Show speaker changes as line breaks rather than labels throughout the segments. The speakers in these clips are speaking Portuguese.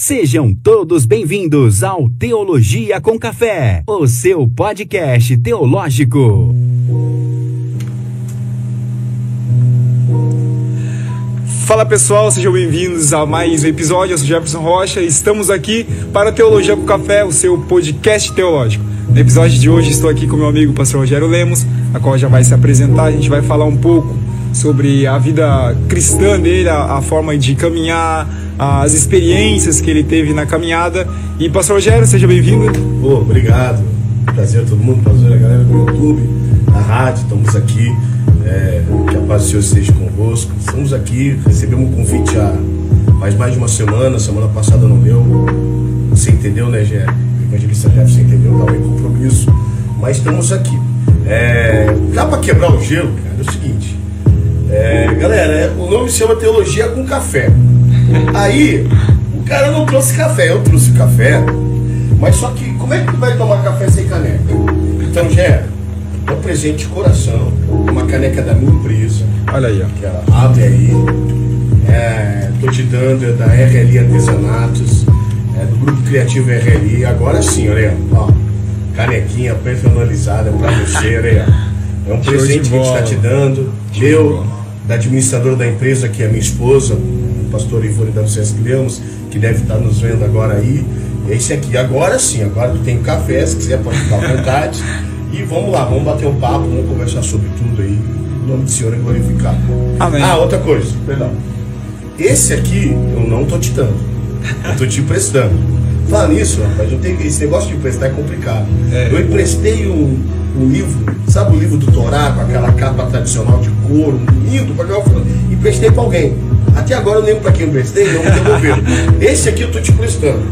Sejam todos bem-vindos ao Teologia com Café, o seu podcast teológico.
Fala pessoal, sejam bem-vindos a mais um episódio. Eu sou Jefferson Rocha e estamos aqui para Teologia com Café, o seu podcast teológico. No episódio de hoje estou aqui com meu amigo pastor Rogério Lemos, a qual já vai se apresentar. A gente vai falar um pouco sobre a vida cristã dele, a, a forma de caminhar, as experiências que ele teve na caminhada. E Pastor Rogério, seja bem-vindo.
Obrigado. Prazer a todo mundo, prazer a galera do YouTube, da rádio, estamos aqui. É, que a paz do Senhor esteja convosco. Estamos aqui, recebemos um convite há faz mais de uma semana, semana passada não deu. Você entendeu, né? O evangelista Jeff, você entendeu, estava em compromisso. Mas estamos aqui. É, dá para quebrar o gelo, cara, é o seguinte. É, galera, é, o nome se chama Teologia com Café. Aí, o cara não trouxe café, eu trouxe café. Mas só que, como é que tu vai tomar café sem caneca? Então, Gé, é um presente de coração, uma caneca da minha empresa.
Olha aí, ó.
Que ela abre aí. É, tô te dando, é da RLI Artesanatos, é do Grupo Criativo RLI. Agora sim, olha aí, ó. Canequinha personalizada pra você, olha aí, ó. É um presente que a gente tá
bola.
te dando. Meu, da administradora da empresa, que é minha esposa, pastor Ivone da César Lemos, que deve estar nos vendo agora aí. Esse aqui, agora sim, agora tem café, se quiser pode ficar à vontade. E vamos lá, vamos bater um papo, vamos conversar sobre tudo aí. O nome do Senhor é glorificado.
Amém.
Ah, outra coisa, perdão. Esse aqui eu não tô te dando. Eu tô te emprestando. Fala nisso, rapaz, não tem, esse negócio de emprestar é complicado.
É.
Eu emprestei um, um livro, sabe o livro do Torá, com aquela capa tradicional de couro, lindo, pra cá, emprestei pra alguém. Até agora eu lembro pra quem eu emprestei, não me devolveram. Esse aqui eu tô te emprestando.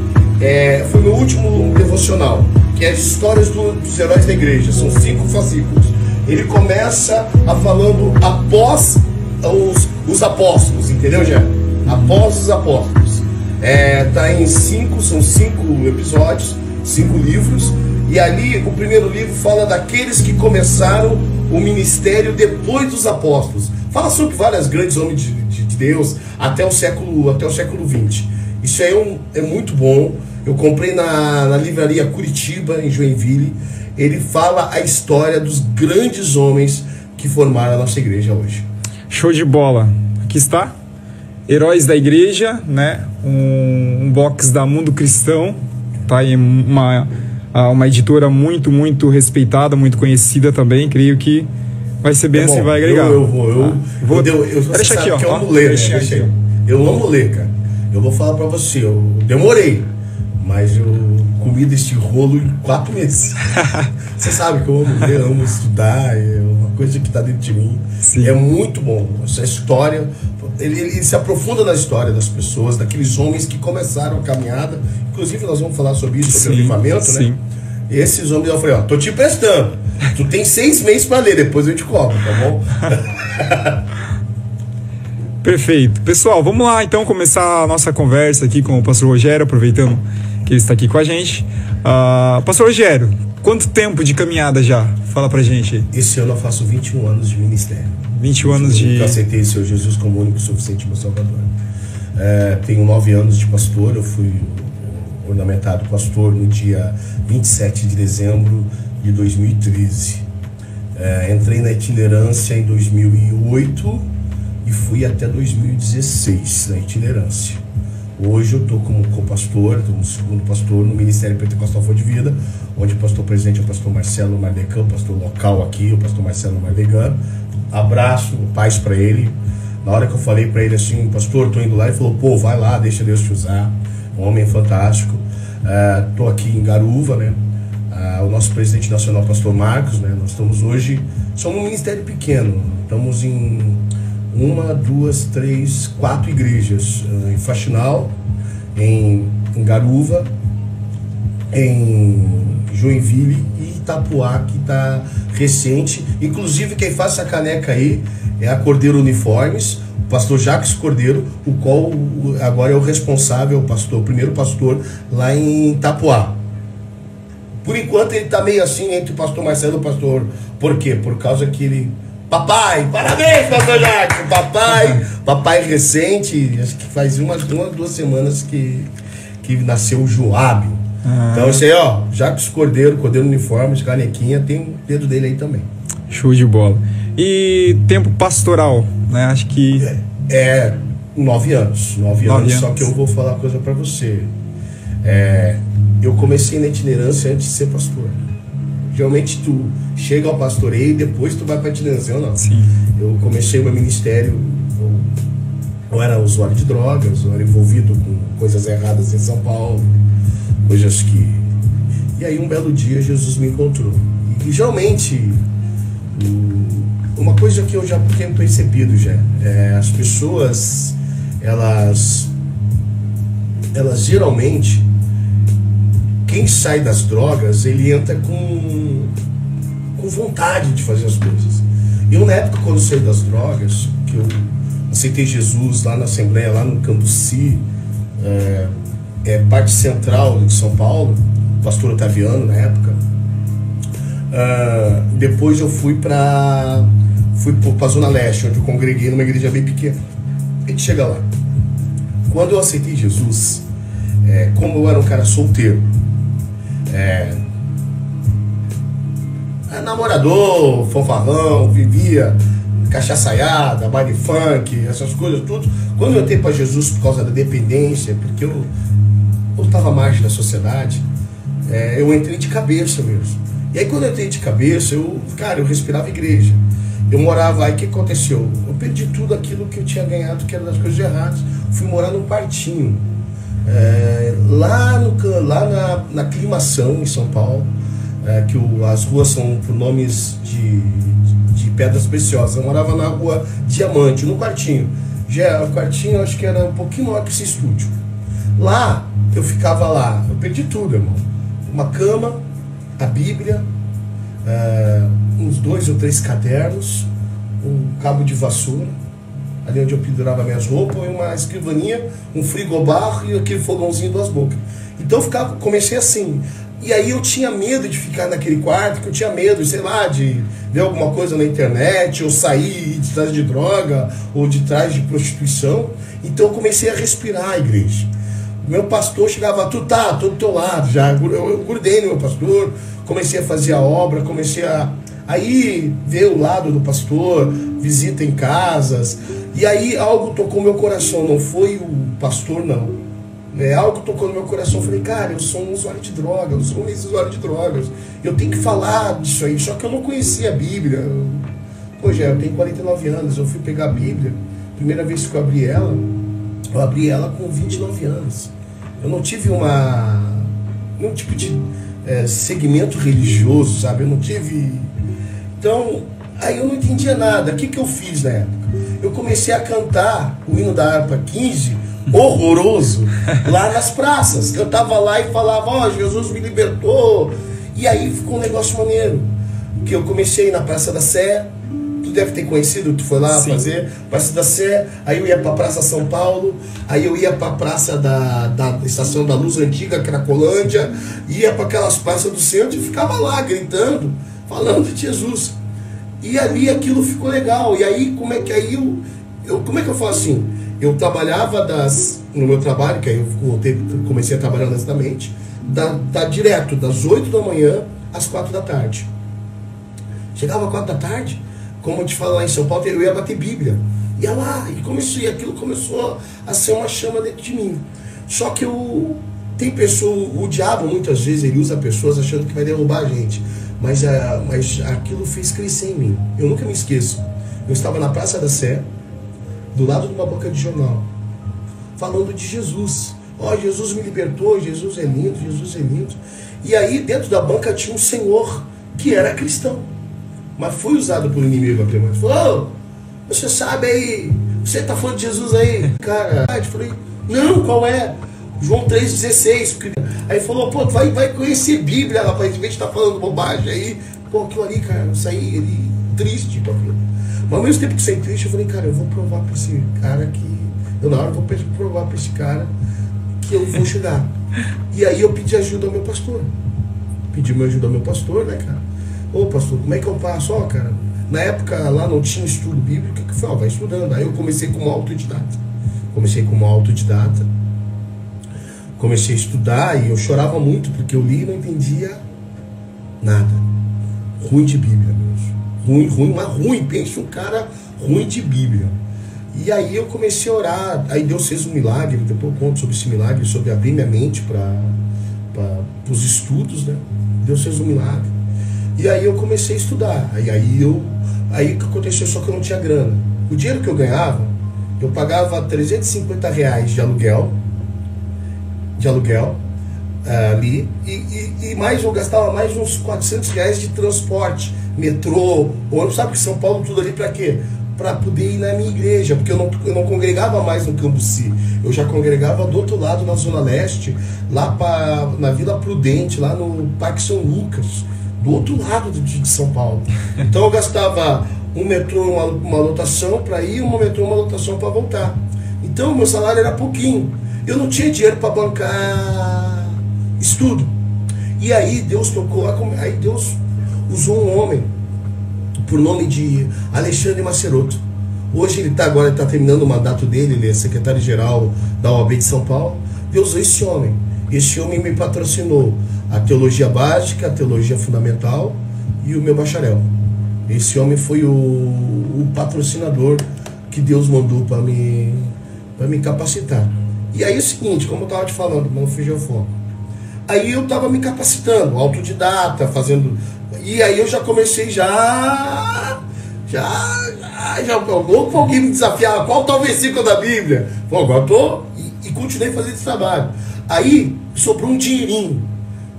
É, foi meu último devocional, que é as histórias do- dos heróis da igreja. São cinco fascículos. Ele começa a falando após os, os apóstolos, entendeu, Jé? Após os apóstolos. É, tá em cinco, são cinco episódios, cinco livros. E ali o primeiro livro fala daqueles que começaram o ministério depois dos apóstolos. Fala sobre vários grandes homens de, de- de Deus até o século até o século 20. Isso aí é, um- é muito bom. Eu comprei na, na livraria Curitiba, em Joinville. Ele fala a história dos grandes homens que formaram a nossa igreja hoje.
Show de bola. Aqui está. Heróis da Igreja, né? Um, um box da Mundo Cristão. Tá aí uma, uma editora muito, muito respeitada, muito conhecida também. Creio que vai ser bem
É
assim, vai agregar.
Eu, eu vou, eu, eu, deu- eu, você
Deixa aqui, ó.
que eu
ó,
amo ler, né?
deixa
Deixa
aqui.
Eu amo ler, cara. Eu vou falar pra você, eu demorei, mas eu comi deste rolo em quatro meses. você sabe que eu amo ler, amo estudar, é uma coisa que tá dentro de mim.
Sim.
É muito bom. Essa história, ele, ele se aprofunda na história das pessoas, daqueles homens que começaram a caminhada. Inclusive, nós vamos falar sobre isso, sobre
Sim,
avivamento,
sim.
né? Esses homens, eu falei, ó, tô te emprestando. Tu tem seis meses pra ler, depois eu te cobro, tá bom?
Perfeito. Pessoal, vamos lá então começar a nossa conversa aqui com o pastor Rogério, aproveitando que ele está aqui com a gente. Ah, pastor Rogério, quanto tempo de caminhada já? Fala pra gente aí.
Esse ano eu faço 21 anos de ministério.
21 anos de.
Eu aceitei o Senhor Jesus como único suficiente meu Salvador. É, tenho nove anos de pastor, eu fui ornamentado pastor no dia 27 de dezembro de 2013. É, entrei na itinerância em 2008 e fui até 2016 na itinerância. Hoje eu estou como co-pastor, como segundo pastor no Ministério Pentecostal Fonte de Vida, onde o pastor presidente é o pastor Marcelo Mardecan, pastor local aqui, o pastor Marcelo Mardegan. Abraço, paz para ele. Na hora que eu falei para ele assim, pastor, tô indo lá, ele falou, pô, vai lá, deixa Deus te usar. Um homem fantástico. Ah, tô aqui em Garuva, né? Ah, o nosso presidente nacional, pastor Marcos, né? Nós estamos hoje, somos um ministério pequeno, estamos em uma, duas, três, quatro igrejas, ah, em Faxinal, em, em Garuva, em Joinville e Itapuá, que está recente. Inclusive, quem faz essa caneca aí é a Cordeiro Uniformes, o pastor Jacques Cordeiro, o qual agora é o responsável, o pastor, o primeiro pastor lá em Itapuá. Por enquanto ele tá meio assim entre o pastor Marcelo e o pastor. Por quê? Por causa que ele. Papai, parabéns, pastor Jacques! Papai, papai recente, acho que faz umas uma, duas semanas que, que nasceu o Joab.
Ah.
Então isso aí, ó, Jacques Cordeiro, Cordeiro Uniforme, de canequinha, tem o dedo dele aí também.
Show de bola. E tempo pastoral, né? Acho que.
É nove anos. Nove,
Nove
anos, só
anos.
que eu vou falar uma coisa pra você. É, eu comecei na itinerância antes de ser pastor. Geralmente tu chega ao pastoreio e depois tu vai pra itinerância, eu não.
Sim.
Eu comecei o meu ministério, eu, eu era usuário de drogas, eu era envolvido com coisas erradas em São Paulo, coisas que. E aí um belo dia Jesus me encontrou. E, geralmente, o- uma coisa que eu já tenho percebido já, é, as pessoas, elas, elas geralmente, quem sai das drogas, ele entra com, com vontade de fazer as coisas. Eu, na época, quando saí das drogas, que eu aceitei Jesus lá na Assembleia, lá no Cambuci, é, é parte central de São Paulo, pastor Otaviano na época. Ah, depois eu fui para fui para Zona Leste, onde eu congreguei numa igreja bem pequena. A gente chega lá. Quando eu aceitei Jesus, é, como eu era um cara solteiro, é, é namorador, fanfarrão, vivia cachaçaiada, baile funk, essas coisas tudo. Quando eu entrei para Jesus por causa da dependência, porque eu estava à margem da sociedade, é, eu entrei de cabeça mesmo. E aí quando eu entrei de cabeça, eu, cara, eu respirava igreja. Eu morava, aí o que aconteceu? Eu perdi tudo aquilo que eu tinha ganhado, que era das coisas erradas. Fui morar num quartinho. É, lá no, lá na, na Climação, em São Paulo, é, que o- as ruas são por nomes de, de pedras preciosas. Eu morava na rua Diamante, no quartinho. Já o quartinho, acho que era um pouquinho maior que esse estúdio. Lá, eu ficava lá, eu perdi tudo, irmão. Uma cama, a Bíblia, é, uns dois ou três cadernos, um cabo de vassoura, ali onde eu pendurava minhas roupas, e uma escrivaninha, um frigobar e aquele fogãozinho duas bocas. Então eu ficava, comecei assim. E aí eu tinha medo de ficar naquele quarto, que eu tinha medo, sei lá, de ver alguma coisa na internet, ou sair de trás de droga, ou de trás de prostituição. Então eu comecei a respirar a igreja. Meu pastor chegava, tu tá, tô do teu lado já. Eu eu grudei no meu pastor, comecei a fazer a obra, comecei a. Aí ver o lado do pastor, visita em casas. E aí algo tocou meu coração, não foi o pastor, não. É, algo tocou no meu coração. Eu falei, cara, eu sou um usuário de drogas, eu sou um ex-usuário de drogas. Eu tenho que falar disso aí, só que eu não conhecia a Bíblia. Já, eu tenho 49 anos, eu fui pegar a Bíblia. Primeira vez que eu abri ela, eu abri ela com 29 anos. Eu não tive uma. nenhum tipo de é, segmento religioso, sabe? Eu não tive. Então, aí eu não entendia nada. O que, que eu fiz na época? Eu comecei a cantar o hino da harpa 15, horroroso, lá nas praças. Eu tava lá e falava, ó, Jesus me libertou. E aí ficou um negócio maneiro. Que eu comecei na Praça da Sé, tu deve ter conhecido, tu foi lá
Sim.
fazer Praça da Sé, aí eu ia pra Praça São Paulo, aí eu ia pra Praça da, da Estação da Luz Antiga, Cracolândia, ia para aquelas praças do centro e ficava lá gritando, falando de Jesus. E ali aquilo ficou legal. E aí como é que aí eu, eu como é que eu falo assim? Eu trabalhava das no meu trabalho, que aí eu voltei, comecei a trabalhar honestamente, da, da direto das 8 da manhã às 4 da tarde. Chegava quatro da tarde, como eu te falo lá em São Paulo, eu ia bater Bíblia. Ia lá, e começou, e aquilo começou a ser uma chama dentro de mim. Só que eu. Tem pessoa, o diabo muitas vezes ele usa pessoas achando que vai derrubar a gente. Mas, a, mas aquilo fez crescer em mim. Eu nunca me esqueço. Eu estava na Praça da Sé, do lado de uma banca de jornal, falando de Jesus. Ó, Jesus me libertou, Jesus é lindo, Jesus é lindo. E aí, dentro da banca tinha um senhor que era cristão, mas foi usado por inimigo aquele momento. Falou, "Ô, você sabe aí, você tá falando de Jesus aí? Cara, eu falei, não, qual é? João 3,16. porque- Aí falou, pô, vai, vai conhecer Bíblia, rapaz, em vez de estar falando bobagem aí. Pô, aquilo ali, cara, saí ele, triste com aquilo. Mas ao mesmo tempo que saí triste, eu falei, cara, eu vou provar pra esse cara que. Eu na hora vou provar pra esse cara que eu vou chegar. E aí eu pedi ajuda ao meu pastor. Pedi meu ajuda ao meu pastor, né, cara? Ô pastor, como é que eu passo? Ó, cara, na época lá não tinha estudo bíblico, o que que foi? Ó, vai estudando. Aí eu comecei como autodidata. Comecei como autodidata. Comecei a estudar e eu chorava muito porque eu li e não entendia nada. Ruim de Bíblia mesmo. Ruim, ruim, mas ruim. Pense um cara ruim de Bíblia. E aí eu comecei a orar, aí Deus fez um milagre, depois eu conto sobre esse milagre, sobre abrir minha mente para os estudos, né? Deus fez um milagre. E aí eu comecei a estudar. Aí, aí eu aí o que aconteceu só que eu não tinha grana. O dinheiro que eu ganhava, eu pagava 350 reais de aluguel, de aluguel uh, ali, e, e, e, mais eu gastava mais uns 400 reais de transporte, metrô, ônibus, sabe que São Paulo tudo ali para quê? para poder ir na minha igreja, porque eu não, eu não congregava mais no Cambuci, eu já congregava do outro lado, na Zona Leste, lá pra, na Vila Prudente, lá no Parque São Lucas, do outro lado de, de São Paulo. Então eu gastava um metrô, uma, uma lotação para ir, um metrô, uma lotação para voltar. Então meu salário era pouquinho. Eu não tinha dinheiro para bancar estudo. E aí Deus tocou, aí Deus usou um homem por nome de Alexandre Maceroto. Hoje ele está agora está terminando o mandato dele, ele é secretário-geral da OAB de São Paulo. Deus usou esse homem. Esse homem me patrocinou a teologia básica, a teologia fundamental e o meu bacharel. Esse homem foi o, o patrocinador que Deus mandou para me, me capacitar. E aí é o seguinte, como eu estava te falando, não fugir ao foco. Aí eu estava me capacitando, autodidata, fazendo e aí eu já comecei já. Já. Já, já louco alguém me desafiar. Qual tal tá versículo da Bíblia? Pô, agora tô. E, e continuei fazendo esse trabalho. Aí sobrou um dinheirinho.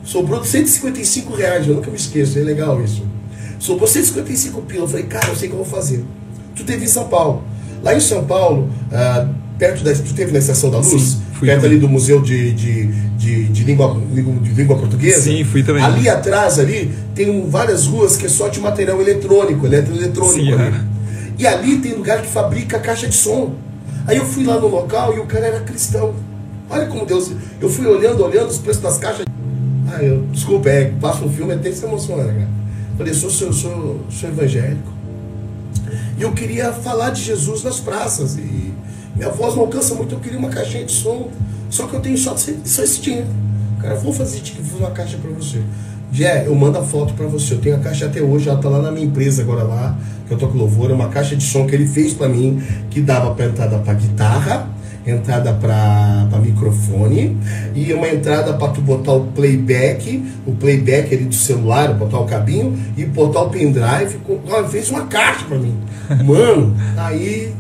Sobrou 155 reais, eu nunca me esqueço, é legal isso. Sobrou 155 pila. Eu falei, cara, eu sei o que eu vou fazer. Tu teve em São Paulo. Lá em São Paulo, ah, perto da. Tu teve na Estação da Luz? Sim, perto também. ali do Museu de, de, de, de, língua, de língua portuguesa?
Sim, fui também.
Ali atrás, ali, tem várias ruas que é só de material eletrônico, eletroeletrônico. Sim, ali. É. E ali tem lugar que fabrica caixa de som. Aí eu fui lá no local e o cara era cristão. Olha como Deus. Eu fui olhando, olhando os preços das caixas. Ah, eu, desculpa, é, passa um filme até se emociona, cara. Falei, sou, sou, sou, sou evangélico. E eu queria falar de Jesus nas praças. E minha voz não alcança muito, eu queria uma caixinha de som. Só que eu tenho só, só esse dinheiro. Cara, vou fazer vou uma caixa para você. Jé, eu mando a foto para você. Eu tenho a caixa até hoje, ela tá lá na minha empresa agora lá, que eu tô com louvor. É uma caixa de som que ele fez para mim, que dava para entrada para guitarra, entrada para microfone e uma entrada para tu botar o playback, o playback ali do celular, botar o cabinho e botar o pendrive. Ela fez uma caixa para mim. Mano, aí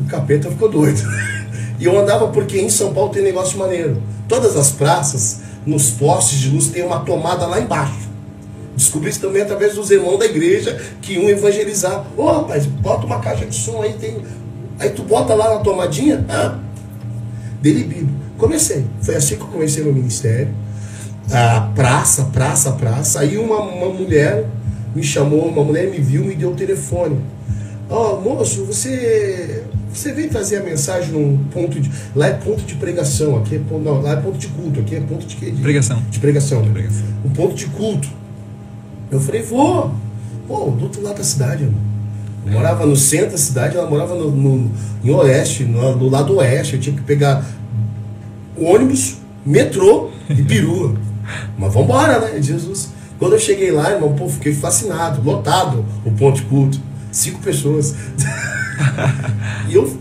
o capeta ficou doido. E eu andava porque em São Paulo tem negócio maneiro. Todas as praças, nos postes de luz, tem uma tomada lá embaixo. Descobri isso também através dos irmãos da igreja que iam evangelizar. Ô oh, rapaz, bota uma caixa de som aí, tem. Aí tu bota lá na tomadinha, ah, dele Bíblia. Comecei. Foi assim que eu comecei meu ministério. A praça, praça, praça. Aí uma, uma mulher me chamou, uma mulher me viu, me deu o telefone. Ó, oh, moço, você você vem fazer a mensagem num ponto de. Lá é ponto de pregação, aqui é ponto. Não, lá é ponto de culto, aqui é ponto de? De
pregação.
De pregação, né? pregação. Um ponto de culto. Eu falei, vou. Pô, do outro lado da cidade, mano. Eu morava no centro da cidade, ela morava no, no, em oeste, no, no lado oeste. Eu tinha que pegar ônibus, metrô e perua. Mas vambora, né? Jesus. Quando eu cheguei lá, irmão, pô, fiquei fascinado, lotado o ponto de culto. Cinco pessoas. e eu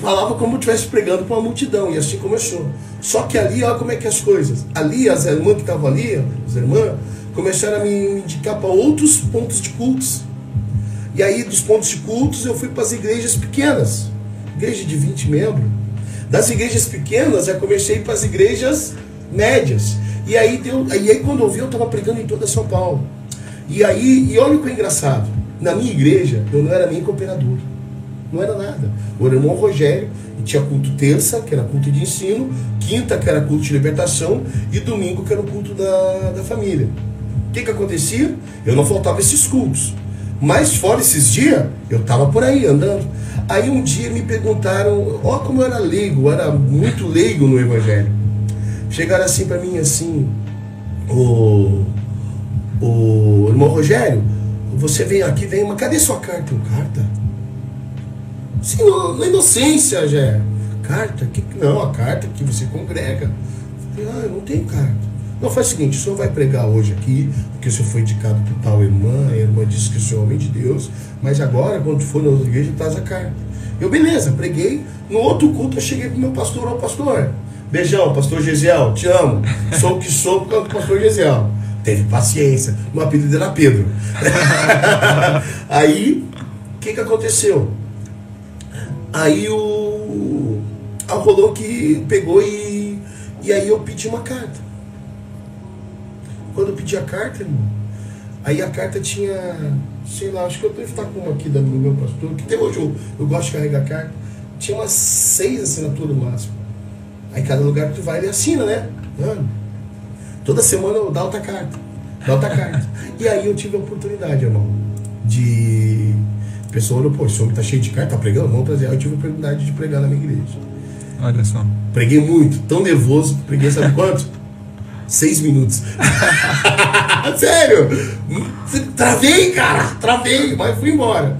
falava como se estivesse pregando para uma multidão, e assim começou. Só que ali, olha como é que é as coisas. Ali, as irmãs que estavam ali, as irmãs, começaram a me indicar para outros pontos de cultos. E aí, dos pontos de cultos, eu fui para as igrejas pequenas igreja de 20 membros. Das igrejas pequenas, eu comecei para as igrejas médias. E aí, deu, e aí quando eu vi, eu estava pregando em toda São Paulo. E aí, e olha o que é engraçado. Na minha igreja, eu não era nem cooperador não era nada. O irmão Rogério tinha culto terça, que era culto de ensino, quinta, que era culto de libertação, e domingo, que era o culto da, da família. O que, que acontecia? Eu não faltava esses cultos. Mas fora esses dias, eu estava por aí andando. Aí um dia me perguntaram, ó como eu era leigo, eu era muito leigo no Evangelho. Chegaram assim para mim assim, o, o irmão Rogério, você vem aqui, vem, mas cadê sua carta? Carta? Sim, na inocência, já. Carta? Que, não, a carta que você congrega. Falei, ah, eu não tenho carta. Não, faz o seguinte, o senhor vai pregar hoje aqui, porque o senhor foi indicado por tal irmã, a irmã disse que o senhor é homem de Deus, mas agora, quando for na outra igreja, traz a carta. Eu, beleza, preguei. No outro culto, eu cheguei pro meu pastor, ó, pastor, beijão, pastor Gesiel, te amo. Sou o que sou por causa do pastor Gesiel. Teve paciência. Meu apelido era Pedro. Aí, o que que aconteceu? Aí o... Ah, rolou que pegou e... E aí eu pedi uma carta. Quando eu pedi a carta, irmão, aí a carta tinha, sei lá, acho que eu devo estar com uma aqui do meu pastor, que até hoje eu, eu gosto de carregar carta. Tinha umas seis assinaturas no máximo. Aí cada lugar que tu vai, ele assina, né? Mano, toda semana eu dá outra carta. Dá outra carta. E aí eu tive a oportunidade, irmão, de. Pessoa olhou, pô, esse homem tá cheio de carta, tá pregando? Vamos trazer. Aí eu tive a oportunidade de pregar na minha igreja.
Olha só.
Preguei muito, tão nervoso, preguei sabe quanto? Seis minutos. Sério! Travei, cara! Travei, mas fui embora.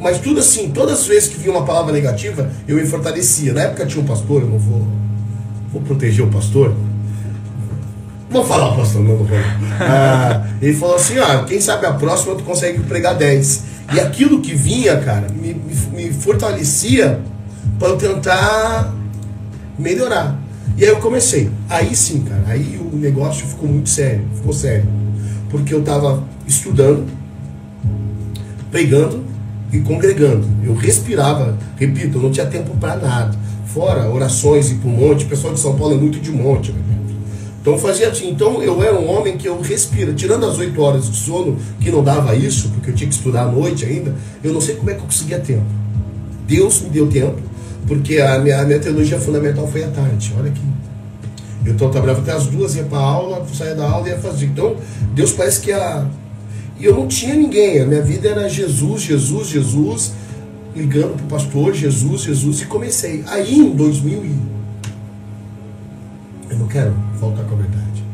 Mas tudo assim, todas as vezes que vinha uma palavra negativa, eu me fortalecia. Na época tinha um pastor, eu não vou, vou proteger o pastor. Vou falar o pastor, não, não vou. Ah, ele falou assim: ah, quem sabe a próxima tu consegue pregar 10. E aquilo que vinha, cara, me, me, me fortalecia para eu tentar melhorar. E aí eu comecei. Aí sim, cara, aí o negócio ficou muito sério, ficou sério. Porque eu tava estudando, pregando e congregando. Eu respirava, repito, eu não tinha tempo para nada. Fora orações e pro monte, o pessoal de São Paulo é muito de monte, meu então fazia assim, então eu era um homem que eu respira, tirando as oito horas de sono, que não dava isso, porque eu tinha que estudar à noite ainda, eu não sei como é que eu conseguia tempo. Deus me deu tempo, porque a minha, a minha teologia fundamental foi à tarde. Olha aqui. Eu trabalhava até as duas, ia para aula, saía da aula e ia fazer. Então, Deus parece que a. E eu não tinha ninguém, a minha vida era Jesus, Jesus, Jesus, ligando para o pastor, Jesus, Jesus, e comecei. Aí em 2000 e... Eu não quero faltar com a verdade.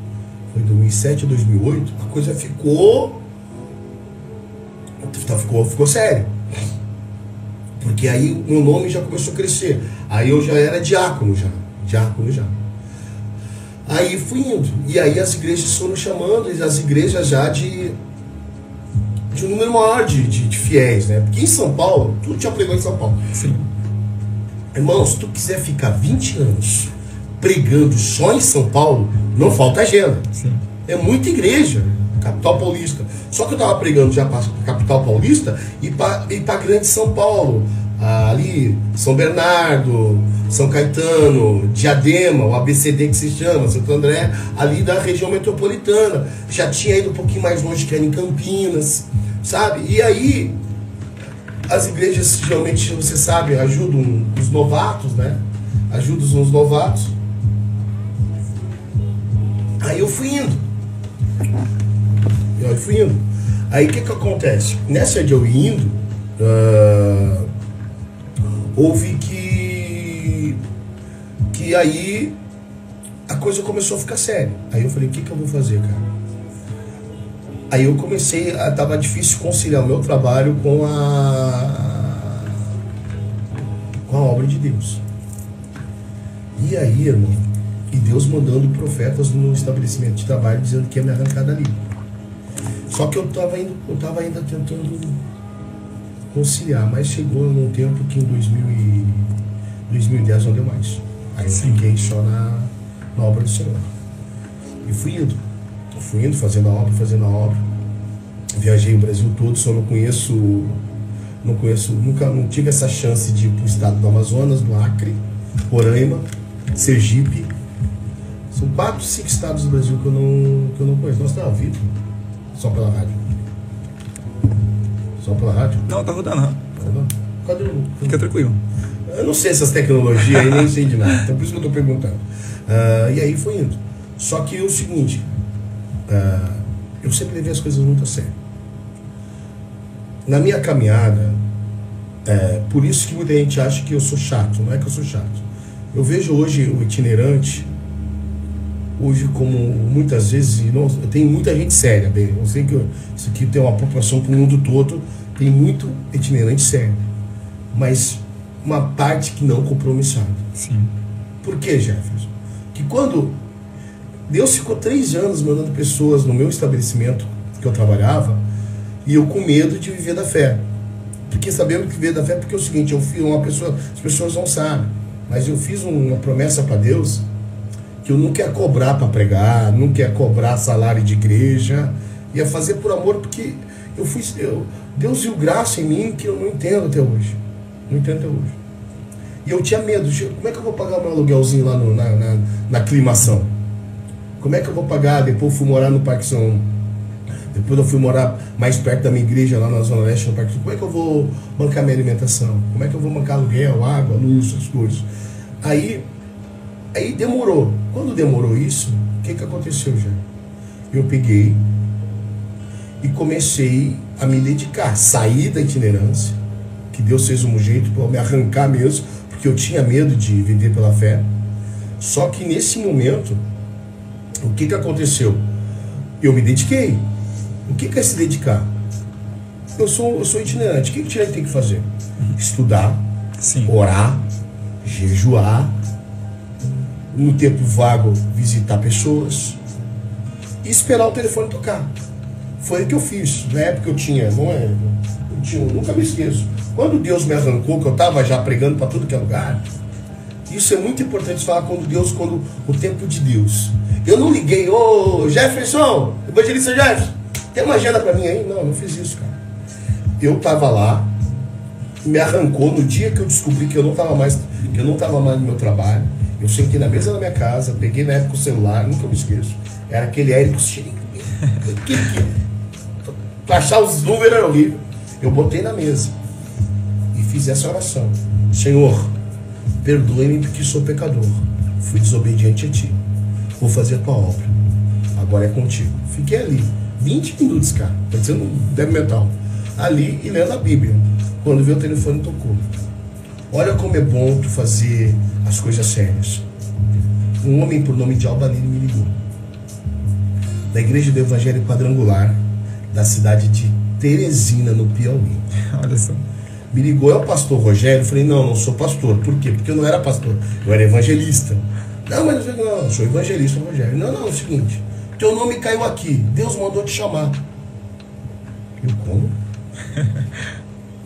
Foi 2007 a 2008, a coisa ficou. Ficou, ficou sério. Porque aí o meu nome já começou a crescer. Aí eu já era diácono já. Diácono já. Aí fui indo. E aí as igrejas foram chamando, as igrejas já de, de um número maior de, de, de fiéis, né? Porque em São Paulo, tu já pregou em São Paulo.
Sim.
Irmão, se tu quiser ficar 20 anos pregando só em São Paulo, não falta agenda.
Sim.
É muita igreja, capital paulista. Só que eu estava pregando já para capital paulista e para grande São Paulo. Ali, São Bernardo, São Caetano, Diadema, o ABCD que se chama, Santo André, ali da região metropolitana. Já tinha ido um pouquinho mais longe, que era em Campinas, sabe? E aí, as igrejas geralmente, você sabe, ajudam os novatos, né? Ajudam os novatos. Aí eu fui indo. Eu fui indo. Aí o que que acontece? Nessa de eu indo, uh, houve que que aí a coisa começou a ficar séria. Aí eu falei, o que que eu vou fazer, cara? Aí eu comecei, a, tava difícil conciliar o meu trabalho com a com a obra de Deus. E aí, irmão, e Deus mandando profetas no estabelecimento de trabalho dizendo que ia me arrancar dali. Só que eu estava indo, eu tava ainda tentando conciliar, mas chegou num tempo que em 2000 e 2010 não deu mais. Aí eu
Sim.
fiquei só na, na obra do Senhor. E fui indo. Fui indo, fazendo a obra, fazendo a obra. Viajei o Brasil todo, só não conheço. Não conheço, nunca não tive essa chance de ir para o estado do Amazonas, do Acre, Roraima, Sergipe. São quatro, cinco estados do Brasil que eu não, que eu não conheço. Nossa, tá ao vivo. Só pela rádio. Só pela rádio?
Não, tá rodando. né?
Cadê o.
Fica tranquilo.
Eu não sei essas tecnologias aí, nem sei de nada. Então por isso que eu tô perguntando. Ah, e aí foi indo. Só que o seguinte, ah, eu sempre levei as coisas muito a sério. Na minha caminhada, é, por isso que muita gente acha que eu sou chato, não é que eu sou chato. Eu vejo hoje o itinerante, hoje como muitas vezes, não, tem muita gente séria, bem, eu sei que eu- isso aqui tem uma proporção para o mundo todo, tem muito itinerante sério, mas uma parte que não compromissada.
Sim.
Por que, Jefferson? Que quando Deus ficou três anos mandando pessoas no meu estabelecimento que eu trabalhava e eu com medo de viver da fé. Porque sabendo que viver da fé, porque é o seguinte, eu fui uma pessoa, as pessoas não sabem, mas eu fiz uma promessa para Deus que eu não quero cobrar para pregar, não quero cobrar salário de igreja, ia fazer por amor, porque eu fui, eu, Deus viu graça em mim que eu não entendo até hoje. Não entendo até hoje. E eu tinha medo, como é que eu vou pagar meu aluguelzinho lá no, na, na, na aclimação? Como é que eu vou pagar? Depois fui morar no Parque São. Depois eu fui morar mais perto da minha igreja, lá na Zona Leste, no Parque São. Como é que eu vou bancar minha alimentação? Como é que eu vou bancar aluguel, água, luz, essas coisas? Aí, aí demorou. Quando demorou isso, o que, que aconteceu já? Eu peguei e comecei a me dedicar, sair da itinerância, que Deus fez um jeito para me arrancar mesmo, porque eu tinha medo de viver pela fé. Só que nesse momento, o que, que aconteceu? Eu me dediquei. O que, que é se dedicar? Eu sou, eu sou itinerante. O que, que itinerante tem que fazer? Estudar,
Sim.
orar, jejuar, no tempo vago visitar pessoas e esperar o telefone tocar. Foi o que eu fiz. Na época eu tinha, não é? Eu tinha, nunca me esqueço. Quando Deus me arrancou, que eu estava já pregando para tudo que é lugar, isso é muito importante falar quando Deus, quando o tempo de Deus. Eu não liguei, ô Jefferson, evangelista Jefferson, tem uma agenda para mim aí? Não, não fiz isso, cara. Eu estava lá, me arrancou no dia que eu descobri que eu não estava mais, que eu não estava mais no meu trabalho. Eu sentei na mesa da minha casa, peguei na época o celular, nunca me esqueço. Era aquele Érico achar os números era horrível. Eu botei na mesa e fiz essa oração. Senhor, perdoe-me porque sou pecador. Fui desobediente a ti. Vou fazer a tua obra. Agora é contigo. Fiquei ali, 20 minutos, cara, parecendo um deve metal. Ali e lendo a Bíblia. Quando veio o telefone tocou. Olha como é bom tu fazer as coisas sérias. Um homem por nome de Albanini me ligou. Da igreja do Evangelho Quadrangular, da cidade de Teresina, no Piauí.
Olha só.
Me ligou, é o pastor Rogério? Eu falei, não, não sou pastor. Por quê? Porque eu não era pastor, eu era evangelista. Não, mas eu não, eu sou evangelista, Rogério. Não, não, é o seguinte, teu nome caiu aqui, Deus mandou te chamar. Eu como?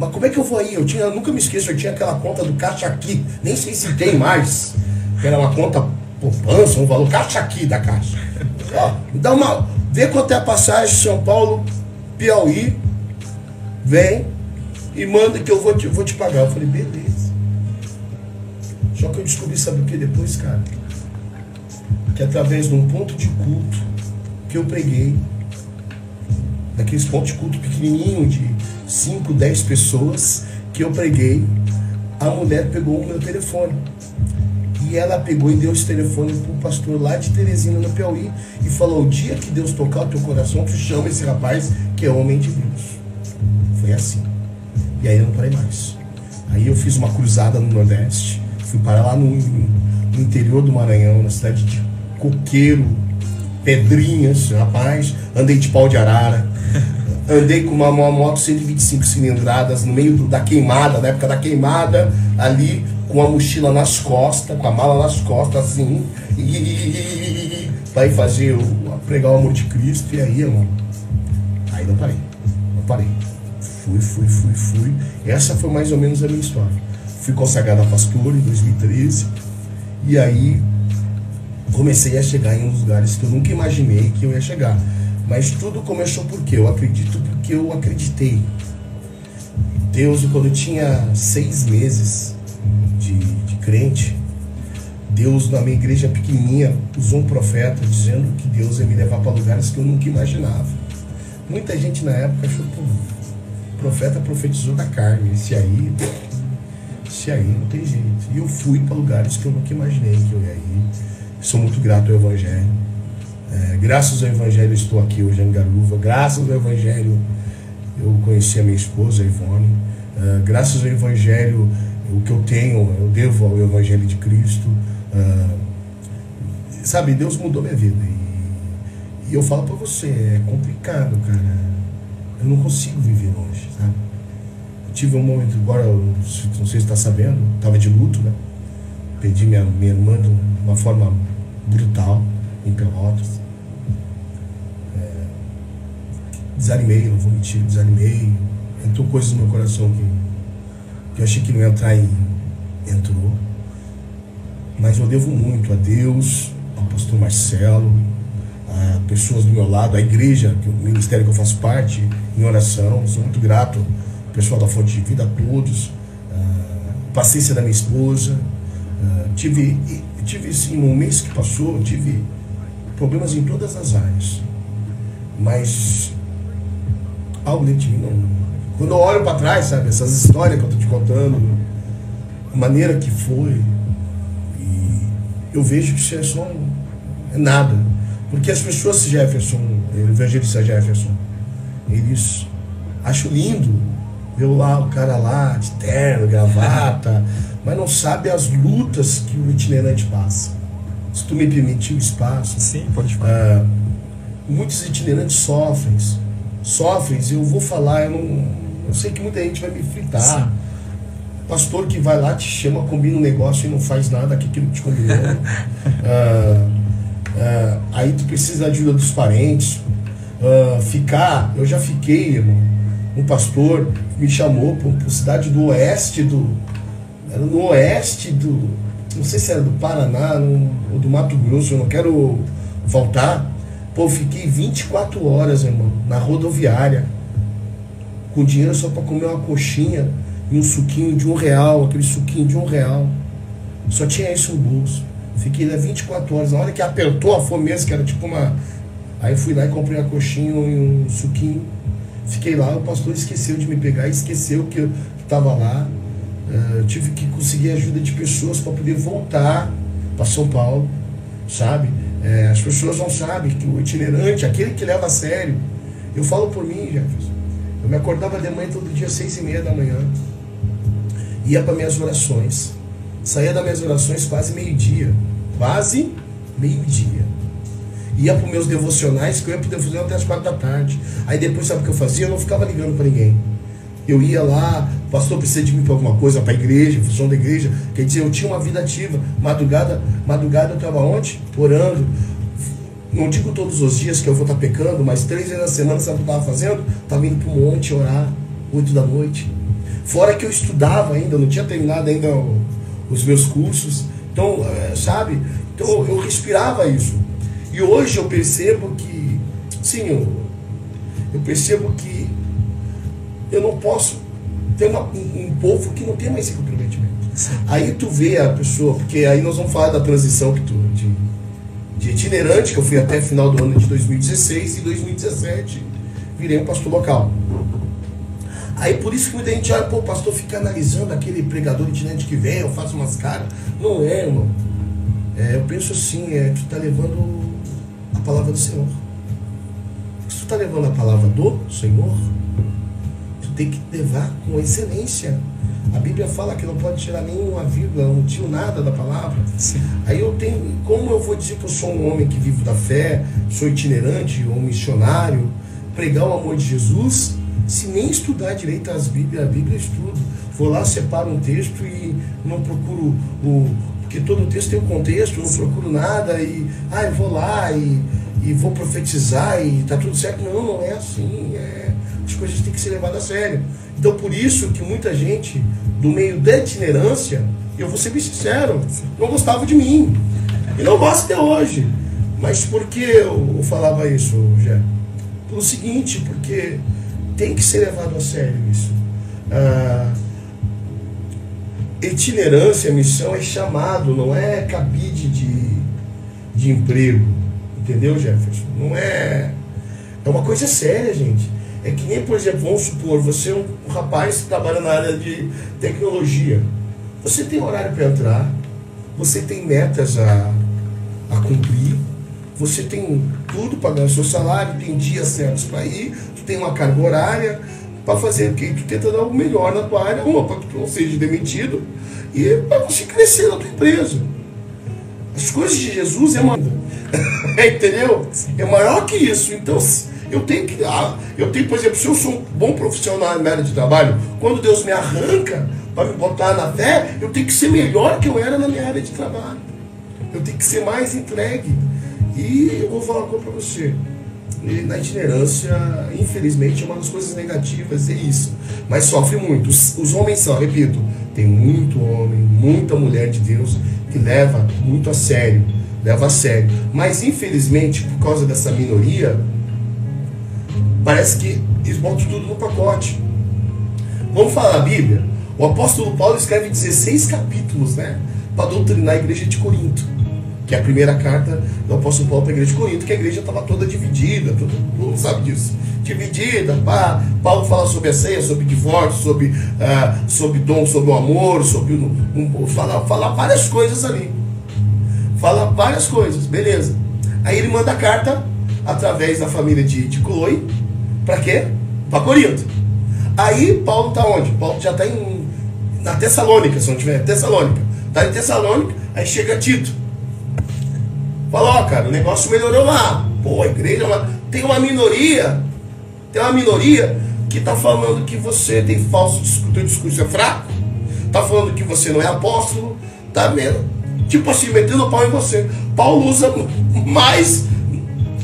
Mas como é que eu vou aí? Eu tinha, eu nunca me esqueço, eu tinha aquela conta do Caixa Aqui, nem sei se tem mais. Era uma conta poupança, um valor Caixa Aqui da Caixa. Ó, dá uma. Vê quanto é a passagem São Paulo, Piauí, vem e manda que eu vou te, vou te pagar. Eu falei, beleza. Só que eu descobri, sabe o que depois, cara? Que através de um ponto de culto que eu preguei, daqueles pontos de culto pequenininho de 5, 10 pessoas que eu preguei, a mulher pegou o meu telefone. E ela pegou e deu esse telefone para o pastor lá de Teresina, no Piauí, e falou: o dia que Deus tocar o teu coração, tu chama esse rapaz que é homem de Deus. Foi assim. E aí eu não parei mais. Aí eu fiz uma cruzada no Nordeste, fui parar lá no, no interior do Maranhão, na cidade de Coqueiro, Pedrinhas, rapaz, andei de pau de arara. Andei com uma, uma moto 125 cilindradas no meio do, da queimada, na época da queimada, ali com a mochila nas costas, com a mala nas costas, assim, e, vai fazer o, pregar o amor de Cristo, e aí, irmão, aí não parei, não parei. Fui, fui, fui, fui. Essa foi mais ou menos a minha história. Fui consagrado a pastor em 2013, e aí comecei a chegar em uns lugares que eu nunca imaginei que eu ia chegar. Mas tudo começou porque eu acredito porque eu acreditei. Deus, quando eu tinha seis meses de, de crente, Deus, na minha igreja pequenininha, usou um profeta dizendo que Deus ia me levar para lugares que eu nunca imaginava. Muita gente na época achou, pô, o profeta profetizou da carne, esse aí, esse aí não tem jeito. E eu fui para lugares que eu nunca imaginei que eu ia ir. Sou muito grato ao Evangelho. É, graças ao Evangelho estou aqui hoje em Garuva. Graças ao Evangelho eu conheci a minha esposa, a Ivone. É, graças ao Evangelho, o que eu tenho, eu devo ao Evangelho de Cristo. É, sabe, Deus mudou minha vida. E, e eu falo para você, é complicado, cara. Eu não consigo viver longe, sabe? Eu tive um momento, agora, não sei se está sabendo, estava de luto, né? Perdi minha, minha irmã de uma forma brutal em Pelotas. Desanimei, não vou mentir, desanimei. Entrou coisas no meu coração que, que eu achei que não ia entrar e entrou. Mas eu devo muito a Deus, ao pastor Marcelo, a pessoas do meu lado, a igreja, que o ministério que eu faço parte, em oração. Sou muito grato ao pessoal da Fonte de Vida, a todos. A paciência da minha esposa. tive, tive sim, no mês que passou, tive problemas em todas as áreas. Mas algo dentro de mim não. Quando eu olho para trás, sabe, essas histórias que eu estou te contando, a maneira que foi, eu vejo que isso é só um, é nada. Porque as pessoas, Jefferson, o evangelista Jefferson, eles acham lindo ver lá o cara lá, de terno, gravata, mas não sabe as lutas que o itinerante passa. Se tu me permitir o espaço.
Sim, pode falar. Ah,
muitos itinerantes sofrem. Sofrem, eu vou falar, eu não. Eu sei que muita gente vai me fritar. Sim. Pastor que vai lá, te chama, combina um negócio e não faz nada que aquilo te combinou. ah, ah, aí tu precisa da ajuda dos parentes. Ah, ficar, eu já fiquei, irmão. Um pastor me chamou para cidade do oeste do. Era no oeste do. Não sei se era do Paraná ou do Mato Grosso, eu não quero voltar. Pô, fiquei 24 horas, irmão, na rodoviária, com dinheiro só para comer uma coxinha e um suquinho de um real, aquele suquinho de um real. Só tinha isso no bolso. Fiquei lá 24 horas. Na hora que apertou a fome mesmo, que era tipo uma. Aí fui lá e comprei uma coxinha e um suquinho. Fiquei lá, o pastor esqueceu de me pegar, esqueceu que eu estava lá. Uh, tive que conseguir ajuda de pessoas para poder voltar para São Paulo, sabe? É, as pessoas não sabem que o itinerante, aquele que leva a sério, eu falo por mim, Jefferson. Eu me acordava de manhã todo dia, seis e meia da manhã, ia para minhas orações, saía das minhas orações quase meio-dia, quase meio-dia. Ia para meus devocionais, que eu ia para devocional até as quatro da tarde. Aí depois, sabe o que eu fazia? Eu não ficava ligando para ninguém. Eu ia lá, pastor precisa de mim para alguma coisa, para a igreja, função da igreja. Quer dizer, eu tinha uma vida ativa. Madrugada, madrugada eu estava ontem, orando. Não digo todos os dias que eu vou estar tá pecando, mas três vezes na semana, sabe o que eu estava fazendo? Estava indo para o monte orar, oito da noite. Fora que eu estudava ainda, não tinha terminado ainda os meus cursos. Então, eh, sabe? Então eu respirava isso. E hoje eu percebo que, eu, eu percebo que eu não posso ter uma, um, povo que não tem mais esse comprometimento. Aí tu vê a pessoa, porque aí nós vamos falar da transição que tu, de, de itinerante, que eu fui até final do ano de 2016 e 2017 virei um pastor local. Aí por isso que muita gente olha, pô, o pastor fica analisando aquele pregador itinerante que vem, eu faço umas caras. Não é, irmão. É, eu penso assim, é, tu está levando a palavra do Senhor. Se tu está levando a palavra do Senhor, tem que levar com excelência. A Bíblia fala que não pode tirar nenhuma vírgula, não tiro nada da palavra. Sim. Aí eu tenho, como eu vou dizer que eu sou um homem que vivo da fé, sou itinerante ou missionário, pregar o amor de Jesus, se nem estudar direito as Bíblias, a Bíblia estudo. Vou lá, separo um texto e não procuro o. Porque todo texto tem um contexto, não procuro nada e. Ah, eu vou lá e, e vou profetizar e tá tudo certo. Não, não é assim. É, as coisas têm que ser levadas a sério. Então, por isso que muita gente do meio da itinerância, eu vou ser bem sincero, não gostava de mim. E não gosta até hoje. Mas por que eu falava isso, Jé? Pelo seguinte, porque tem que ser levado a sério isso. Ah, itinerância, missão é chamado, não é cabide de, de emprego. Entendeu, Jefferson? Não é. É uma coisa séria, gente. É que nem, por exemplo, vamos supor, você é um, rapaz que trabalha na área de tecnologia. Você tem horário para entrar, você tem metas a, a cumprir, você tem tudo para ganhar o seu salário, tem dias certos para ir, tu tem uma carga horária para fazer o que tu tenta dar o melhor na tua área, uma para que tu não seja demitido e para você crescer na tua empresa. As coisas de Jesus é maior, entendeu? É maior que isso. Então eu tenho que, ah, eu tenho, por exemplo, se eu sou um bom profissional na área de trabalho, quando Deus me arranca para me botar na fé, eu tenho que ser melhor que eu era na minha área de trabalho. Eu tenho que ser mais entregue. E eu vou falar uma coisa para você. E na itinerância, infelizmente, é uma das coisas negativas, é isso. Mas sofre muito. Os, os homens são, repito, tem muito homem, muita mulher de Deus que leva muito a sério, leva a sério. Mas infelizmente, por causa dessa minoria, parece que eles botam tudo no pacote. Vamos falar a Bíblia? O apóstolo Paulo escreve 16 capítulos, né? Para doutrinar a igreja de Corinto. Que é a primeira carta do apóstolo Paulo para a igreja de Corinto, que a igreja estava toda dividida, todo mundo sabe disso. Dividida, pá. Paulo fala sobre a ceia, sobre divórcio, sobre, uh, sobre dom, sobre o amor, sobre. Um, um, fala, fala várias coisas ali. Fala várias coisas, beleza. Aí ele manda a carta através da família de, de Chloe, para quê? Para Corinto. Aí Paulo está onde? Paulo já está em, na Tessalônica, se não tiver, Tessalônica. Está em Tessalônica, aí chega Tito. Fala, ó, cara, o negócio melhorou lá. Pô, a igreja lá. Tem uma minoria, tem uma minoria que está falando que você tem falso discurso, teu discurso é fraco, está falando que você não é apóstolo, tá vendo? Tipo assim, metendo o pau em você. Paulo usa mais,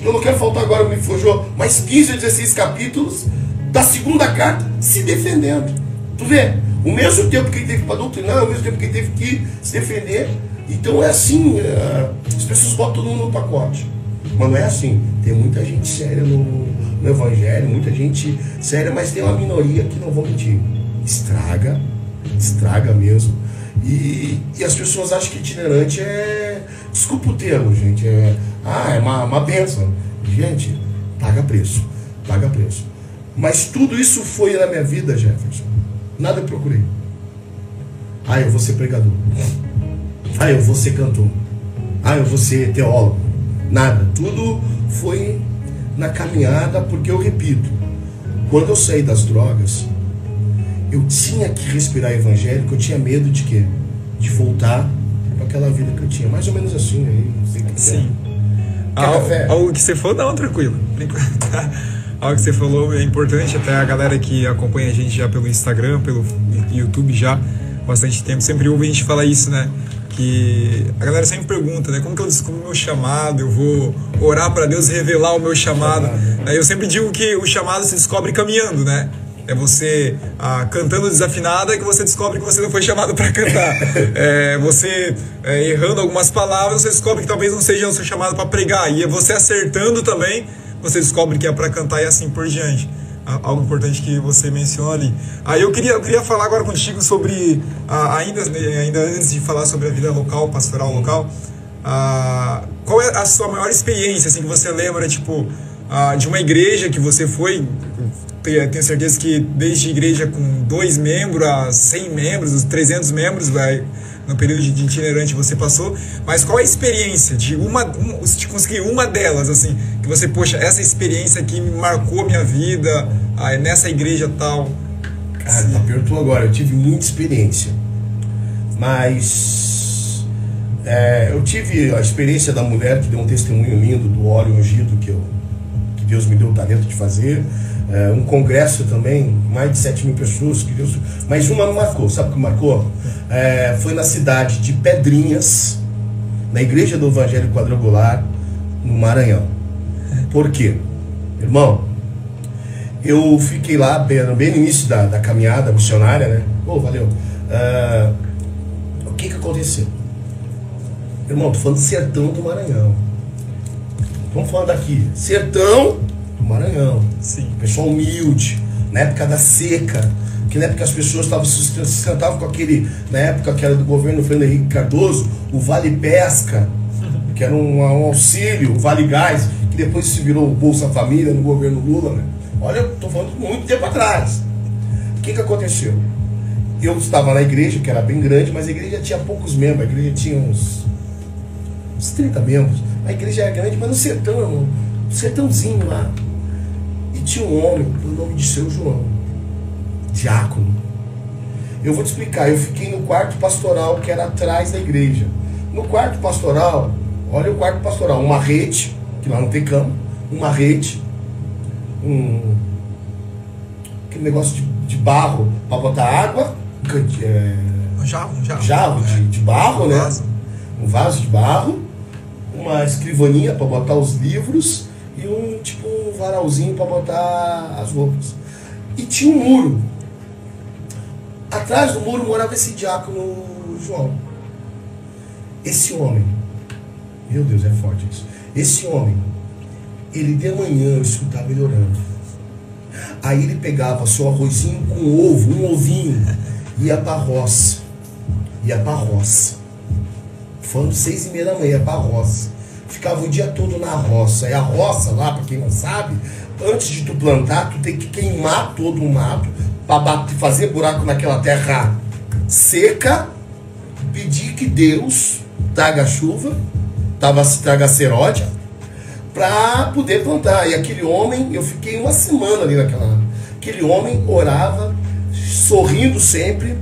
eu não quero faltar agora, me fugiu, mais 15 ou 16 capítulos da segunda carta se defendendo. Tu vê? O mesmo tempo que ele teve para doutrinar, o mesmo tempo que ele teve que se defender. Então é assim, é, as pessoas botam tudo no pacote. Mas não é assim. Tem muita gente séria no, no Evangelho, muita gente séria, mas tem uma minoria que não vou mentir. Estraga, estraga mesmo. E, e as pessoas acham que itinerante é. Desculpa o termo, gente. É, ah, é uma, uma benção. Gente, paga preço. Paga preço. Mas tudo isso foi na minha vida, Jefferson. Nada eu procurei. Ah, eu vou ser pregador. Ah, eu vou ser cantor. Ah, eu vou ser teólogo. Nada. Tudo foi na caminhada, porque eu repito, quando eu saí das drogas, eu tinha que respirar evangélico, eu tinha medo de quê? De voltar para aquela vida que eu tinha. Mais ou menos assim, aí, que
Sim. Quer algo, café? algo que você for, não, tranquilo. algo que você falou é importante, até a galera que acompanha a gente já pelo Instagram, pelo YouTube já bastante tempo, sempre ouve a gente falar isso, né? Que a galera sempre pergunta, né? Como que eu descubro o meu chamado? Eu vou orar para Deus revelar o meu chamado. Eu sempre digo que o chamado se descobre caminhando, né? É você ah, cantando desafinada que você descobre que você não foi chamado para cantar. É você é, errando algumas palavras, você descobre que talvez não seja o seu chamado para pregar. E é você acertando também você descobre que é para cantar e assim por diante. Algo importante que você mencionou ali. Aí eu queria, eu queria falar agora contigo sobre, ainda, ainda antes de falar sobre a vida local, pastoral local, qual é a sua maior experiência assim, que você lembra, tipo, de uma igreja que você foi? Tenho certeza que desde igreja com dois membros a 100 membros, 300 membros, vai no período de itinerante você passou, mas qual a experiência de uma, um, de conseguir uma delas, assim, que você, poxa, essa experiência aqui me marcou minha vida, aí nessa igreja tal.
Cara, tá perguntou agora, eu tive muita experiência, mas é, eu tive a experiência da mulher que deu um testemunho lindo do óleo ungido que, eu, Deus me deu o talento de fazer é, um congresso também, mais de 7 mil pessoas, que Deus, mas uma marcou, sabe o que marcou? É, foi na cidade de Pedrinhas, na igreja do Evangelho Quadrangular, no Maranhão. Por quê? Irmão, eu fiquei lá bem, bem no início da, da caminhada missionária, né? Oh, valeu. Uh, o que que aconteceu? Irmão, tô falando do sertão do Maranhão. Vamos falar daqui. Sertão do Maranhão.
Sim.
Pessoal humilde, na época da seca, que na época as pessoas estavam se sustentavam com aquele, na época que era do governo Fernando Henrique Cardoso, o Vale Pesca, que era um, um auxílio, o Vale Gás, que depois se virou o Bolsa Família no governo Lula, né? Olha, eu tô falando muito tempo atrás. O que que aconteceu? Eu estava na igreja, que era bem grande, mas a igreja tinha poucos membros, a igreja tinha uns, uns 30 membros. A igreja era grande, mas no sertão, no sertãozinho lá tinha um homem do nome de seu João, diácono. Eu vou te explicar, eu fiquei no quarto pastoral que era atrás da igreja. No quarto pastoral, olha o quarto pastoral, uma rede, que lá não tem cama, uma rede, um aquele negócio de, de barro para botar água,
é, um jarro, um jarro,
jarro de, de barro, um né? Vaso. Um vaso de barro, uma escrivaninha para botar os livros e um tipo varalzinho para botar as roupas. E tinha um muro. Atrás do muro morava esse diácono João. Esse homem, meu Deus, é forte isso. Esse homem, ele de manhã eu escutava melhorando. Aí ele pegava seu arrozinho com ovo, um ovinho, ia pra roça. Ia pra roça. Falando seis e meia da manhã, ia pra roça. Ficava o dia todo na roça. E a roça lá, para quem não sabe, antes de tu plantar, tu tem que queimar todo o mato para fazer buraco naquela terra seca, pedir que Deus traga chuva, traga seródia, para poder plantar. E aquele homem, eu fiquei uma semana ali naquela. Aquele homem orava, sorrindo sempre,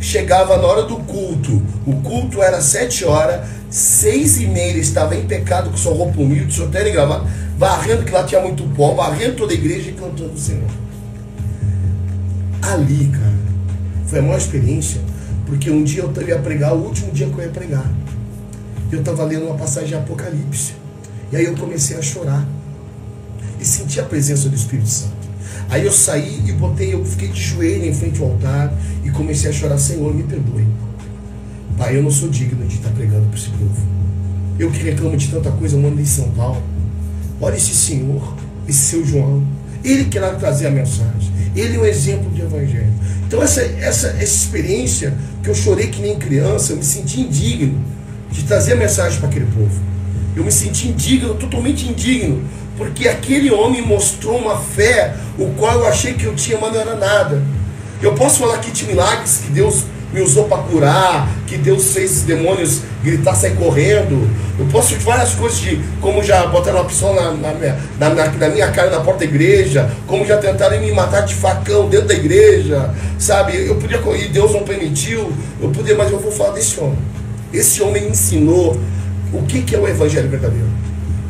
chegava na hora do culto. O culto era sete horas, seis e meia estava em pecado com sua roupa humilde, terno e gravata, varrendo que lá tinha muito pó, varrendo toda a igreja e cantando o Senhor. Ali, cara, foi a maior experiência, porque um dia eu ia pregar, o último dia que eu ia pregar. Eu estava lendo uma passagem de Apocalipse. E aí eu comecei a chorar. E senti a presença do Espírito Santo. Aí eu saí e botei, eu fiquei de joelho em frente ao altar e comecei a chorar, Senhor, me perdoe. Pai, eu não sou digno de estar pregando para esse povo. Eu que reclamo de tanta coisa, eu mando em São Paulo. Olha esse senhor, esse seu João. Ele quer trazer a mensagem. Ele é um exemplo de evangelho. Então essa, essa, essa experiência que eu chorei que nem criança, eu me senti indigno de trazer a mensagem para aquele povo. Eu me senti indigno, totalmente indigno, porque aquele homem mostrou uma fé, o qual eu achei que eu tinha, mas não era nada. Eu posso falar aqui de milagres que Deus me usou para curar, que Deus fez os demônios gritar, sair correndo. Eu posso de várias coisas de como já botaram uma pessoa na, minha, na, na, minha cara na porta da igreja, como já tentaram me matar de facão dentro da igreja, sabe? Eu podia, e Deus não permitiu, eu podia, mas eu vou falar desse homem. Esse homem ensinou o que, que é o evangelho verdadeiro.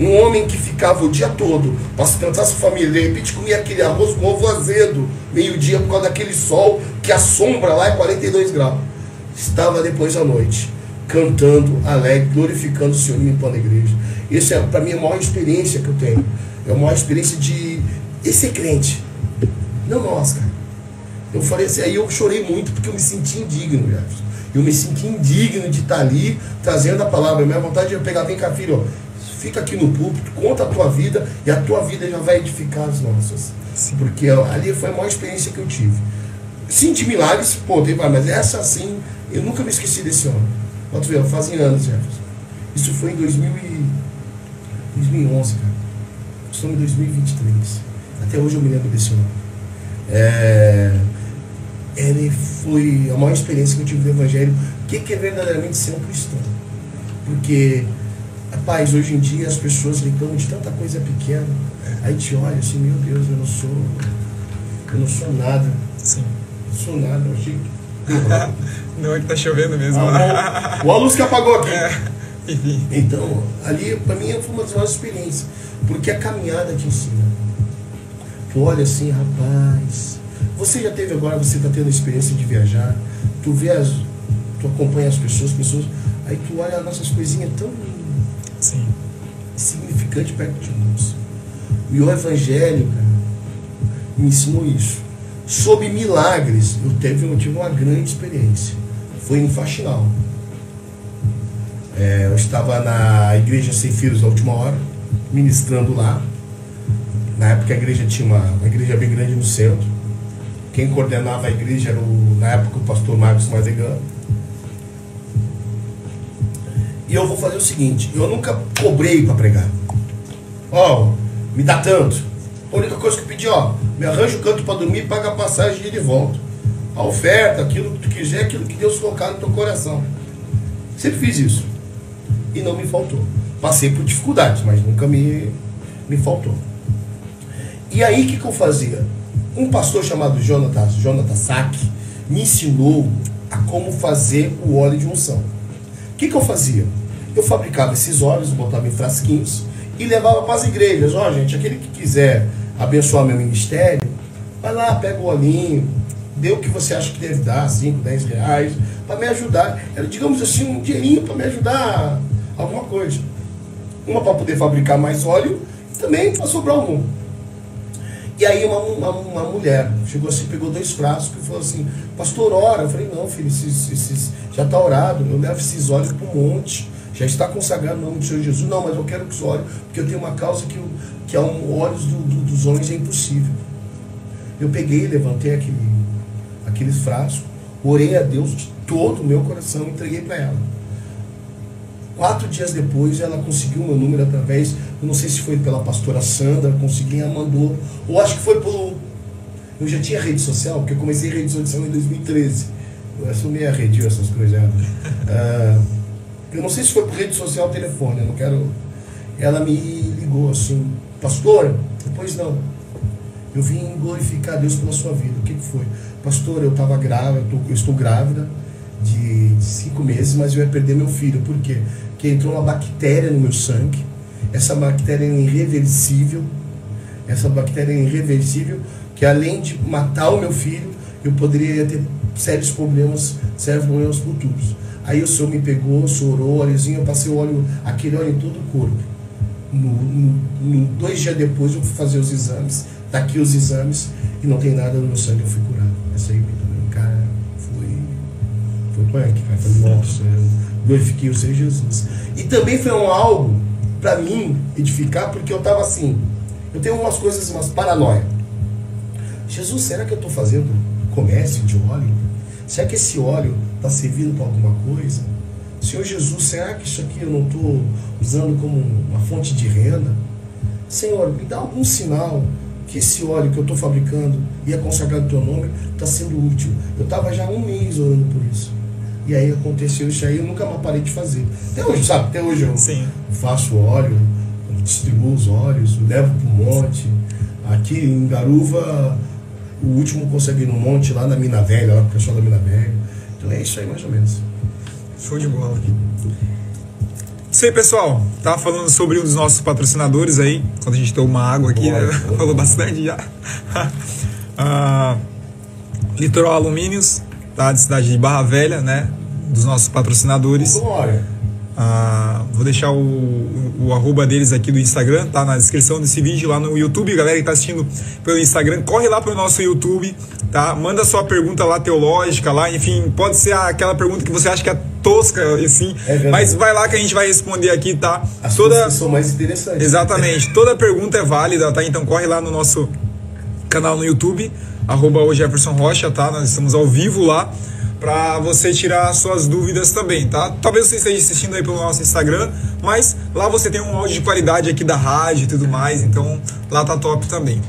Um homem que ficava o dia todo para sustentar sua família, de repente comia aquele arroz com ovo azedo, meio-dia, por causa daquele sol que a sombra lá é 42 graus. Estava depois à noite, cantando, alegre, glorificando o Senhor e limpando a igreja. Isso é para mim a maior experiência que eu tenho. É a maior experiência de esse é crente. Não nós, cara. Eu falei assim, aí eu chorei muito porque eu me senti indigno, Jefferson. Eu me senti indigno de estar ali trazendo a palavra. Minha vontade é pegar, vem cá, filho, ó, fica aqui no púlpito, conta a tua vida e a tua vida já vai edificar as nossas. Sim. Porque ali foi a maior experiência que eu tive. Sim, de milagres, pô, mas essa assim, eu nunca me esqueci desse homem. Quanto ver, fazem anos, Jefferson. Isso foi em 2000 e... 2011, cara. Estamos em 2023. Até hoje eu me lembro desse homem. É ele foi a maior experiência que eu tive do Evangelho. O que, que é verdadeiramente ser um cristão? Porque, rapaz, hoje em dia as pessoas reclamam de tanta coisa pequena. Aí te olha assim, meu Deus, eu não sou. Eu não sou nada.
Sim.
Não sou nada, eu achei.
não é que tá chovendo mesmo.
Ah, o a luz que apagou aqui.
É. Enfim.
Então, ali, para mim, foi uma das maiores experiências. Porque a caminhada te ensina. Tu olha assim, rapaz você já teve agora, você está tendo a experiência de viajar, tu vê as, tu acompanha as pessoas, pessoas, aí tu olha as nossas coisinhas tão
Sim.
significante perto de nós. E o Evangelho, cara, me ensinou isso. Sobre milagres, eu, teve, eu tive uma grande experiência. Foi em Faxinal. É, eu estava na igreja Sem Filhos na última hora, ministrando lá. Na época a igreja tinha uma, uma igreja bem grande no centro. Quem coordenava a igreja era, o, na época, o pastor Marcos Mazegan. E eu vou fazer o seguinte: eu nunca cobrei para pregar. Ó, oh, me dá tanto. A única coisa que eu pedi, ó, me arranja o canto para dormir e paga a passagem de e volta. A oferta, aquilo que tu quiser, aquilo que Deus colocar no teu coração. Sempre fiz isso. E não me faltou. Passei por dificuldades, mas nunca me, me faltou. E aí o que, que eu fazia? Um pastor chamado Jonathan, Jonathan Sack me ensinou a como fazer o óleo de unção. O que, que eu fazia? Eu fabricava esses óleos, botava em frasquinhos e levava para as igrejas. Ó, oh, gente, aquele que quiser abençoar meu ministério, vai lá, pega o olhinho, dê o que você acha que deve dar, 5, 10 reais, para me ajudar. Era, digamos assim, um dinheirinho para me ajudar alguma coisa. Uma para poder fabricar mais óleo e também para sobrar algum. E aí uma, uma, uma mulher chegou assim, pegou dois frascos e falou assim, pastor, ora. Eu falei, não, filho, esses, já está orado, eu levo esses óleos para o monte, já está consagrado o nome do Senhor Jesus. Não, mas eu quero que os ore, porque eu tenho uma causa que, que é um olhos do, do, dos homens é impossível. Eu peguei, levantei aquele, aqueles frascos, orei a Deus de todo o meu coração e entreguei para ela. Quatro dias depois, ela conseguiu meu número através, eu não sei se foi pela pastora Sandra, consegui, ela mandou, ou acho que foi pelo. Eu já tinha rede social, porque eu comecei rede social em 2013. Eu sou meio arredio essas coisas. Uh, eu não sei se foi por rede social ou telefone, eu não quero. Ela me ligou assim, pastor, depois não. Eu vim glorificar Deus pela sua vida. O que, que foi? Pastor, eu estava grávida, eu, eu estou grávida de cinco meses, mas eu ia perder meu filho. Por quê? Porque entrou uma bactéria no meu sangue. Essa bactéria é irreversível. Essa bactéria é irreversível, que além de matar o meu filho, eu poderia ter sérios problemas, sérios problemas futuros. Aí o senhor me pegou, chorou, óleozinho, eu passei o óleo, aquele óleo em todo o corpo. No, no, no, dois dias depois eu fui fazer os exames, daqui os exames, e não tem nada no meu sangue, eu fui curado. Essa aí, cara, foi, foi punk, cara. Falei, nossa, eu glorifiquei o Senhor Jesus. E também foi um algo para mim edificar, porque eu estava assim, eu tenho umas coisas, umas paranoia. Jesus, será que eu estou fazendo comércio de óleo? Será que esse óleo está servindo para alguma coisa? Senhor Jesus, será que isso aqui eu não estou usando como uma fonte de renda? Senhor, me dá algum sinal que esse óleo que eu estou fabricando e é consagrado teu nome está sendo útil. Eu estava já um mês orando por isso. E aí aconteceu isso aí, eu nunca mais parei de fazer. Até hoje, sabe? Até hoje eu Sim. faço óleo, distribuo os óleos, levo para o monte. Aqui em Garuva, o último consegui no monte, lá na Mina Velha, lá com o pessoal da Mina Velha. Então é isso aí mais ou menos.
Show de bola. Isso aí, pessoal. Tava falando sobre um dos nossos patrocinadores aí, quando a gente tomou uma água aqui, boa, né? boa, Falou bastante já. ah, Litoral Alumínios, tá? De cidade de Barra Velha, né? Dos nossos patrocinadores.
Glória.
Ah, vou deixar o, o, o, arroba deles aqui do Instagram, tá na descrição desse vídeo lá no YouTube. Galera que tá assistindo pelo Instagram, corre lá pro nosso YouTube, tá? Manda sua pergunta lá teológica lá, enfim, pode ser aquela pergunta que você acha que é tosca, assim, é mas vai lá que a gente vai responder aqui, tá?
As Toda... são mais interessantes.
Exatamente, toda pergunta é válida, tá? Então corre lá no nosso canal no YouTube, arroba o Jefferson Rocha, tá? Nós estamos ao vivo lá para você tirar suas dúvidas também, tá? Talvez você esteja assistindo aí pelo nosso Instagram, mas lá você tem um áudio de qualidade aqui da rádio e tudo mais, então lá tá top também.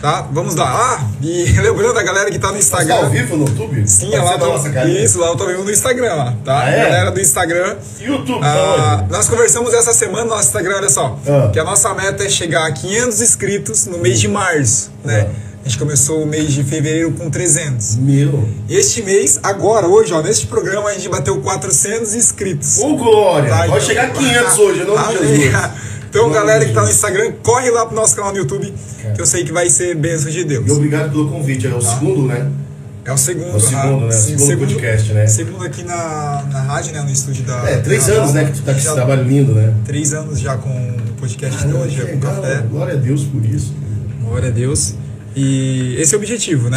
Tá? Vamos lá. Ah, e lembrando a galera que tá no Instagram. Você
tá ao vivo no YouTube?
Sim, Pode lá tô, nossa, isso, lá eu tô vendo no Instagram, lá, tá? Ah, é? Galera do Instagram.
YouTube,
ah, tá Nós conversamos essa semana no nosso Instagram, olha só, ah. que a nossa meta é chegar a 500 inscritos no mês de março, né? Ah. A gente começou o mês de fevereiro com 300.
Meu.
Este mês, agora, hoje, ó, neste programa, a gente bateu 400 inscritos.
Ô, Glória! Tá, Pode então, chegar a 500 hoje, não Jesus.
Então, galera que tá no Instagram, corre lá pro nosso canal no YouTube, que eu sei que vai ser bênção de Deus.
E obrigado pelo convite. É o tá. segundo, né?
É o segundo, é
o segundo, né? Sim, segundo, segundo, podcast, né?
Segundo aqui na, na rádio, né? No estúdio da.
É, três anos, né? Que tu tá com esse trabalho lindo, né?
Três anos já com o podcast Caramba, hoje, com café.
Glória a Deus por isso.
Glória a Deus. E esse é o objetivo, né?